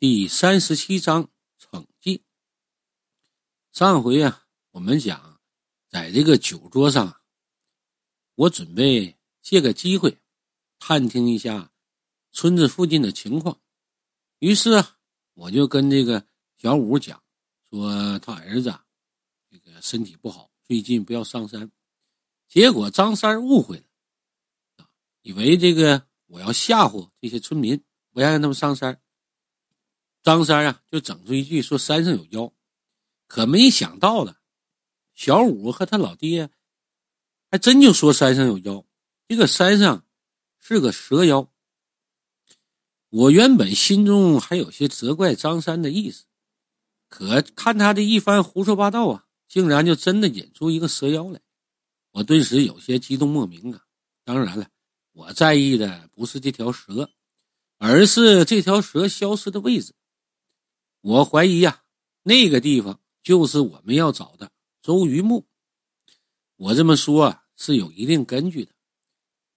第三十七章惩戒。上回啊，我们讲，在这个酒桌上，我准备借个机会探听一下村子附近的情况。于是啊，我就跟这个小五讲，说他儿子这个身体不好，最近不要上山。结果张三误会了，以为这个我要吓唬这些村民，不要让他们上山。张三啊，就整出一句说山上有妖，可没想到的，小五和他老爹还真就说山上有妖。这个山上是个蛇妖。我原本心中还有些责怪张三的意思，可看他这一番胡说八道啊，竟然就真的引出一个蛇妖来，我顿时有些激动莫名啊。当然了，我在意的不是这条蛇，而是这条蛇消失的位置。我怀疑呀，那个地方就是我们要找的周瑜墓。我这么说啊，是有一定根据的。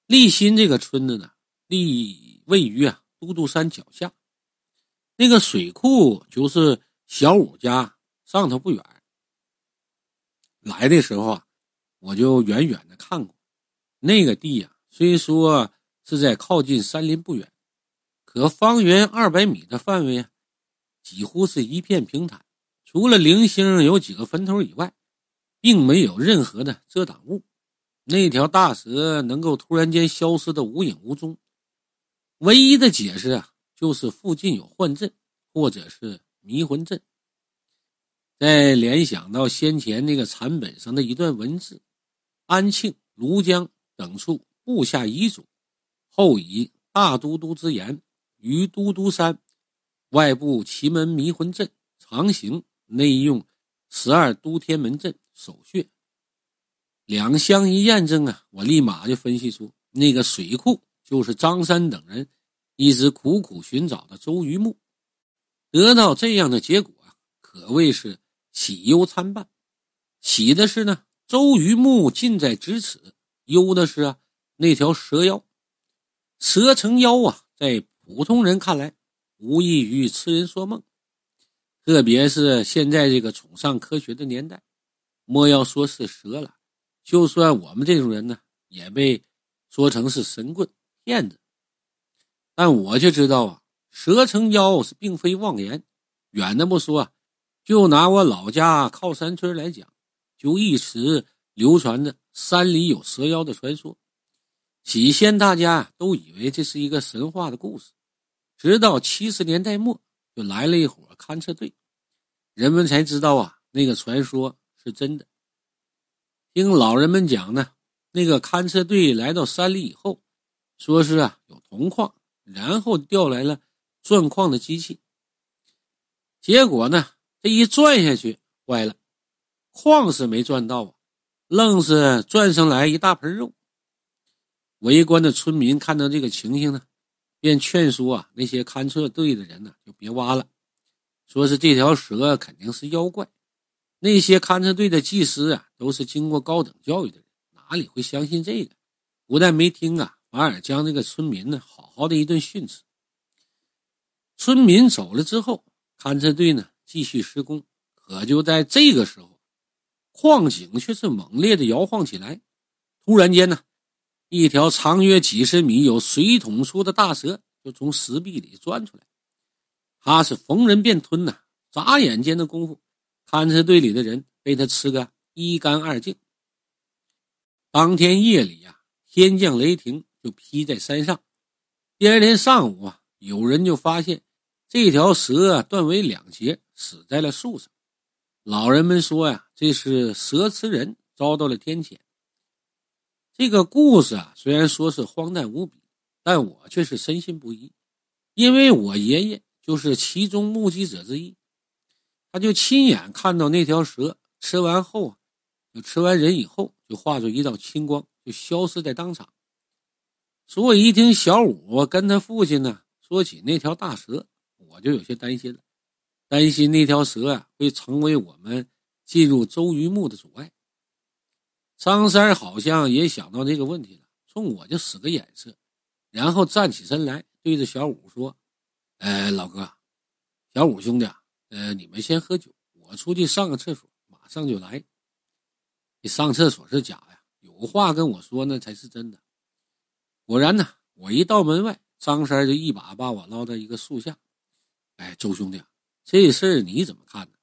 立新这个村子呢，立位于啊都督山脚下，那个水库就是小五家上头不远。来的时候啊，我就远远的看过，那个地呀，虽说是在靠近山林不远，可方圆二百米的范围啊。几乎是一片平坦，除了零星有几个坟头以外，并没有任何的遮挡物。那条大蛇能够突然间消失的无影无踪，唯一的解释啊，就是附近有幻阵或者是迷魂阵。再联想到先前那个残本上的一段文字：“安庆、庐江等处布下遗嘱，后以大都督之言于都督山。”外部奇门迷魂阵长形，内用十二都天门阵守穴，两相一验证啊，我立马就分析出那个水库就是张三等人一直苦苦寻找的周瑜墓。得到这样的结果啊，可谓是喜忧参半。喜的是呢，周瑜墓近在咫尺；忧的是啊，那条蛇妖，蛇成妖啊，在普通人看来。无异于痴人说梦，特别是现在这个崇尚科学的年代，莫要说是蛇了，就算我们这种人呢，也被说成是神棍骗子。但我却知道啊，蛇成妖是并非妄言。远的不说，就拿我老家靠山村来讲，就一直流传着山里有蛇妖的传说。起先大家都以为这是一个神话的故事。直到七十年代末，就来了一伙勘测队，人们才知道啊，那个传说是真的。听老人们讲呢，那个勘测队来到山里以后，说是啊有铜矿，然后调来了钻矿的机器。结果呢，这一转下去，坏了，矿是没钻到啊，愣是转上来一大盆肉。围观的村民看到这个情形呢。便劝说啊，那些勘测队的人呢，就别挖了，说是这条蛇肯定是妖怪。那些勘测队的技师啊，都是经过高等教育的人，哪里会相信这个？不但没听啊，反而将这个村民呢，好好的一顿训斥。村民走了之后，勘测队呢继续施工。可就在这个时候，矿井却是猛烈的摇晃起来。突然间呢。一条长约几十米、有水桶粗的大蛇就从石壁里钻出来，他是逢人便吞呐！眨眼间的功夫，勘测队里的人被他吃个一干二净。当天夜里呀，天降雷霆，就劈在山上。第二天上午啊，有人就发现这条蛇断为两截，死在了树上。老人们说呀，这是蛇吃人，遭到了天谴。这个故事啊，虽然说是荒诞无比，但我却是深信不疑，因为我爷爷就是其中目击者之一，他就亲眼看到那条蛇吃完后，就吃完人以后就化作一道青光，就消失在当场。所以一听小五跟他父亲呢说起那条大蛇，我就有些担心了，担心那条蛇啊会成为我们进入周榆墓的阻碍。张三好像也想到这个问题了，冲我就使个眼色，然后站起身来，对着小五说：“哎，老哥，小五兄弟啊，呃，你们先喝酒，我出去上个厕所，马上就来。你上厕所是假呀，有话跟我说那才是真的。果然呢，我一到门外，张三就一把把我捞到一个树下。哎，周兄弟，这事儿你怎么看呢？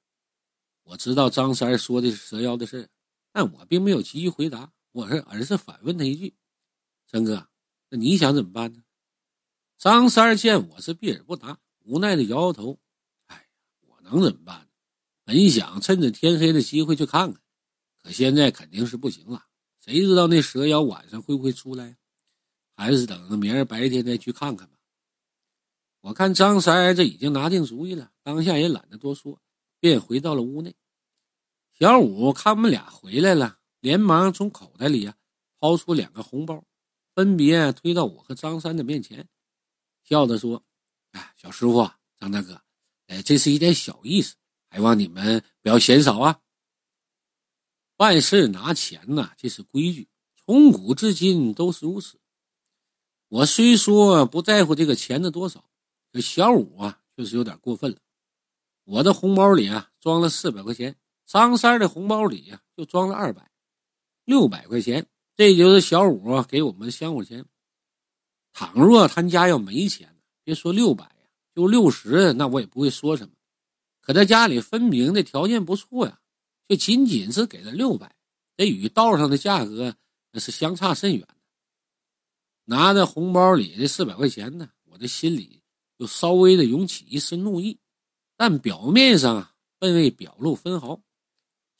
我知道张三说的是蛇妖的事但我并没有急于回答，我是而是反问他一句：“三哥，那你想怎么办呢？”张三见我是避而不答，无奈的摇摇头：“哎，我能怎么办呢？本想趁着天黑的机会去看看，可现在肯定是不行了。谁知道那蛇妖晚上会不会出来？还是等着明儿白天再去看看吧。”我看张三这已经拿定主意了，当下也懒得多说，便回到了屋内。小五看我们俩回来了，连忙从口袋里啊掏出两个红包，分别推到我和张三的面前，笑着说：“哎，小师傅，张大哥，哎，这是一点小意思，还望你们不要嫌少啊。办事拿钱呐，这是规矩，从古至今都是如此。我虽说不在乎这个钱的多少，可小五啊，确实有点过分了。我的红包里啊装了四百块钱。”张三的红包里呀，就装了二百六百块钱，这就是小五给我们香火钱。倘若他家要没钱，别说六百呀，就六十，那我也不会说什么。可他家里分明的条件不错呀，就仅仅是给了六百，这与道上的价格那是相差甚远。拿着红包里的四百块钱呢，我的心里就稍微的涌起一丝怒意，但表面上啊，并未表露分毫。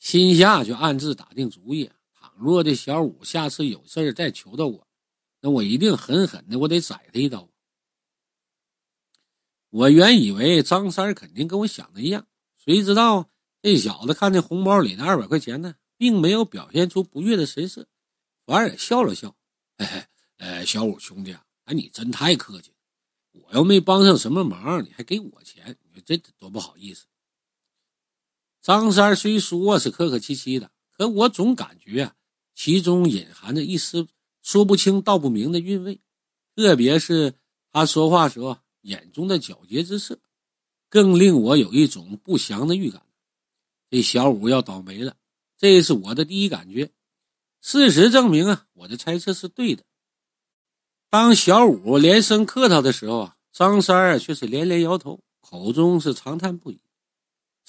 心下就暗自打定主意：倘若这小五下次有事再求到我，那我一定狠狠的，我得宰他一刀。我原以为张三肯定跟我想的一样，谁知道这小子看这红包里的二百块钱呢，并没有表现出不悦的神色，反而笑了笑：“嘿 嘿，呃，小五兄弟啊，哎，你真太客气了。我又没帮上什么忙，你还给我钱，你说这多不好意思。”张三虽说是客客气气的，可我总感觉啊其中隐含着一丝说不清道不明的韵味，特别是他说话时候眼中的皎洁之色，更令我有一种不祥的预感。这小五要倒霉了，这是我的第一感觉。事实证明啊，我的猜测是对的。当小五连声客套的时候啊，张三却是连连摇头，口中是长叹不已。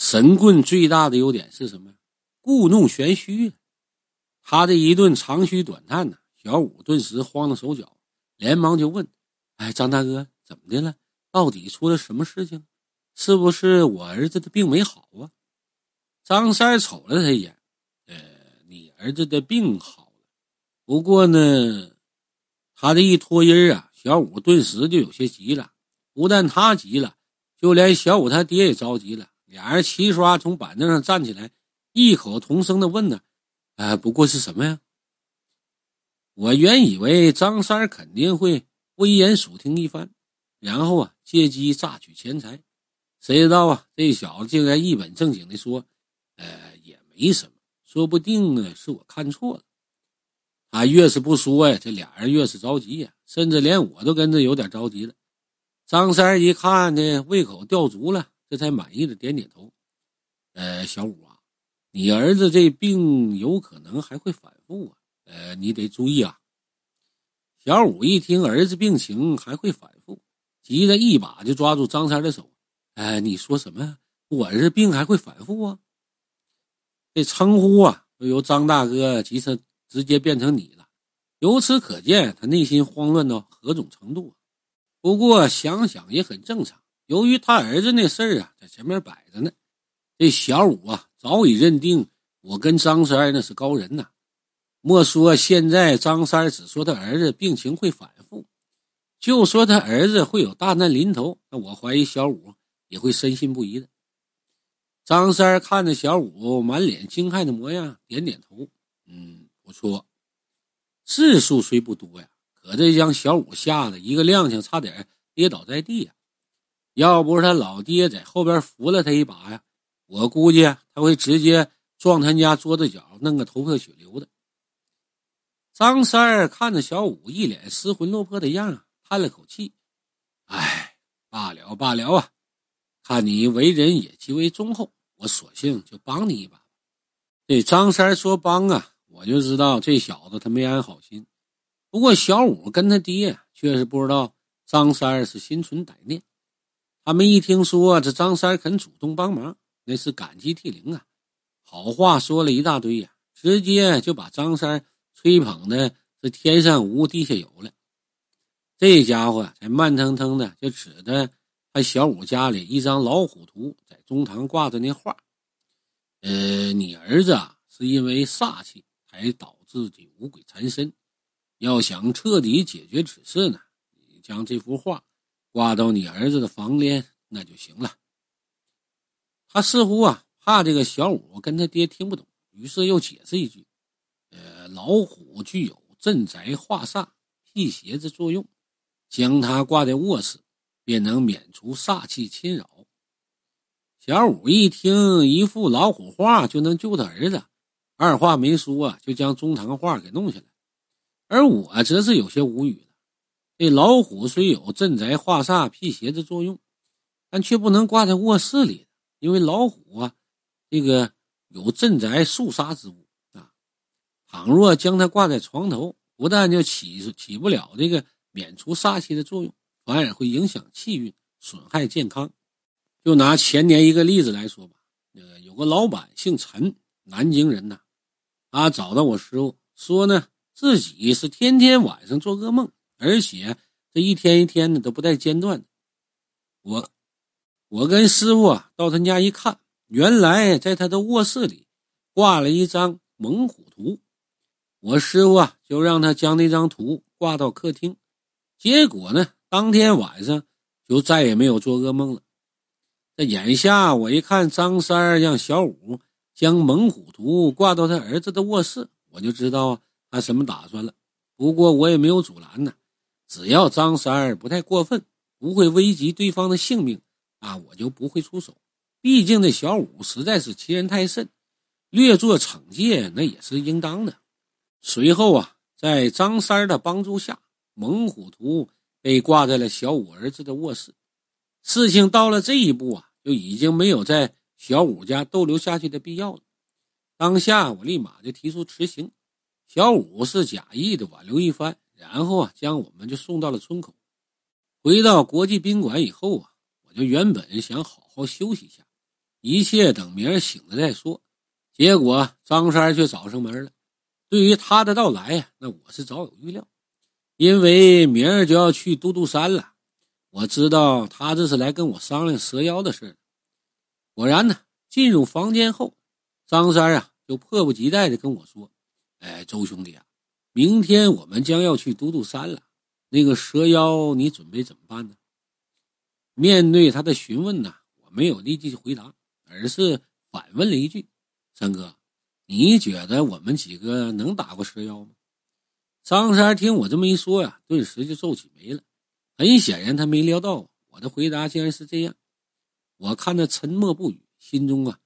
神棍最大的优点是什么？故弄玄虚。他这一顿长吁短叹呢，小五顿时慌了手脚，连忙就问：“哎，张大哥，怎么的了？到底出了什么事情？是不是我儿子的病没好啊？”张三瞅了他一眼：“呃，你儿子的病好了，不过呢，他这一拖音啊，小五顿时就有些急了。不但他急了，就连小五他爹也着急了。”俩人齐刷从板凳上站起来，异口同声的问呢：“啊，不过是什么呀？”我原以为张三肯定会危言耸听一番，然后啊借机榨取钱财，谁知道啊这小子竟然一本正经的说：“呃，也没什么，说不定呢是我看错了。”他越是不说呀，这俩人越是着急呀，甚至连我都跟着有点着急了。张三一看呢，胃口吊足了。这才满意的点点头，呃，小五啊，你儿子这病有可能还会反复啊，呃，你得注意啊。小五一听儿子病情还会反复，急得一把就抓住张三的手，哎，你说什么？我儿子病还会反复啊？这称呼啊，都由张大哥急成直接变成你了，由此可见他内心慌乱到何种程度啊。不过想想也很正常。由于他儿子那事儿啊，在前面摆着呢，这小五啊早已认定我跟张三那是高人呐。莫说现在张三只说他儿子病情会反复，就说他儿子会有大难临头，那我怀疑小五也会深信不疑的。张三看着小五满脸惊骇的模样，点点头：“嗯，不错。字数虽不多呀，可这将小五吓得一个踉跄，差点跌倒在地呀。”要不是他老爹在后边扶了他一把呀，我估计他会直接撞他家桌子角，弄个头破血流的。张三儿看着小五一脸失魂落魄的样，叹了口气：“哎，罢了罢了啊，看你为人也极为忠厚，我索性就帮你一把。这张三说帮啊，我就知道这小子他没安好心。不过小五跟他爹却是不知道张三是心存歹念。他们一听说这张三肯主动帮忙，那是感激涕零啊，好话说了一大堆呀，直接就把张三吹捧的是天上无地下有了。这家伙才慢腾腾的就指着他小五家里一张老虎图，在中堂挂着那画。呃，你儿子啊，是因为煞气才导致的五鬼缠身。要想彻底解决此事呢，你将这幅画挂到你儿子的房间，那就行了。他似乎啊怕这个小五跟他爹听不懂，于是又解释一句：“呃，老虎具有镇宅化煞、辟邪之作用，将它挂在卧室，便能免除煞气侵扰。”小五一听，一副老虎画就能救他儿子，二话没说啊，就将中堂画给弄下来。而我则是有些无语了。这老虎虽有镇宅化煞、辟邪的作用，但却不能挂在卧室里，因为老虎啊，这个有镇宅肃杀之物啊。倘若将它挂在床头，不但就起起不了这个免除煞气的作用，反而会影响气运，损害健康。就拿前年一个例子来说吧，呃，有个老板姓陈，南京人呐，他找到我师傅说呢，自己是天天晚上做噩梦，而且这一天一天的都不带间断的。我我跟师傅啊到他家一看，原来在他的卧室里挂了一张猛虎图，我师傅啊就让他将那张图挂到客厅，结果呢，当天晚上就再也没有做噩梦了。这眼下我一看张三让小五将猛虎图挂到他儿子的卧室，我就知道他什么打算了。不过我也没有阻拦呢，只要张三儿不太过分，不会危及对方的性命啊，我就不会出手。毕竟这小五实在是欺人太甚，略作惩戒那也是应当的。随后啊，在张三儿的帮助下，猛虎图被挂在了小五儿子的卧室。事情到了这一步啊，就已经没有在小五家逗留下去的必要了。当下我立马就提出辞行，小五是假意的挽留一番，然后啊，将我们就送到了村口。回到国际宾馆以后啊，我就原本想好好休息一下，一切等明儿醒了再说。结果张三却找上门了。对于他的到来呀，那我是早有预料，因为明儿就要去都督山了。我知道他这是来跟我商量蛇妖的事果然呢，进入房间后，张三啊就迫不及待的跟我说：“哎，周兄弟啊，明天我们将要去都督山了，那个蛇妖你准备怎么办呢？”面对他的询问呢，我没有立即回答，而是反问了一句：“三哥，你觉得我们几个能打过蛇妖吗？”张三听我这么一说呀，顿时就皱起眉了。很显然，他没料到我的回答竟然是这样。我看他沉默不语，心中啊，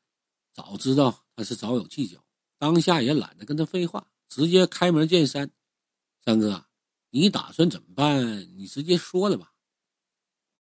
早知道他是早有计较。当下也懒得跟他废话，直接开门见山：“三哥，你打算怎么办？你直接说了吧。”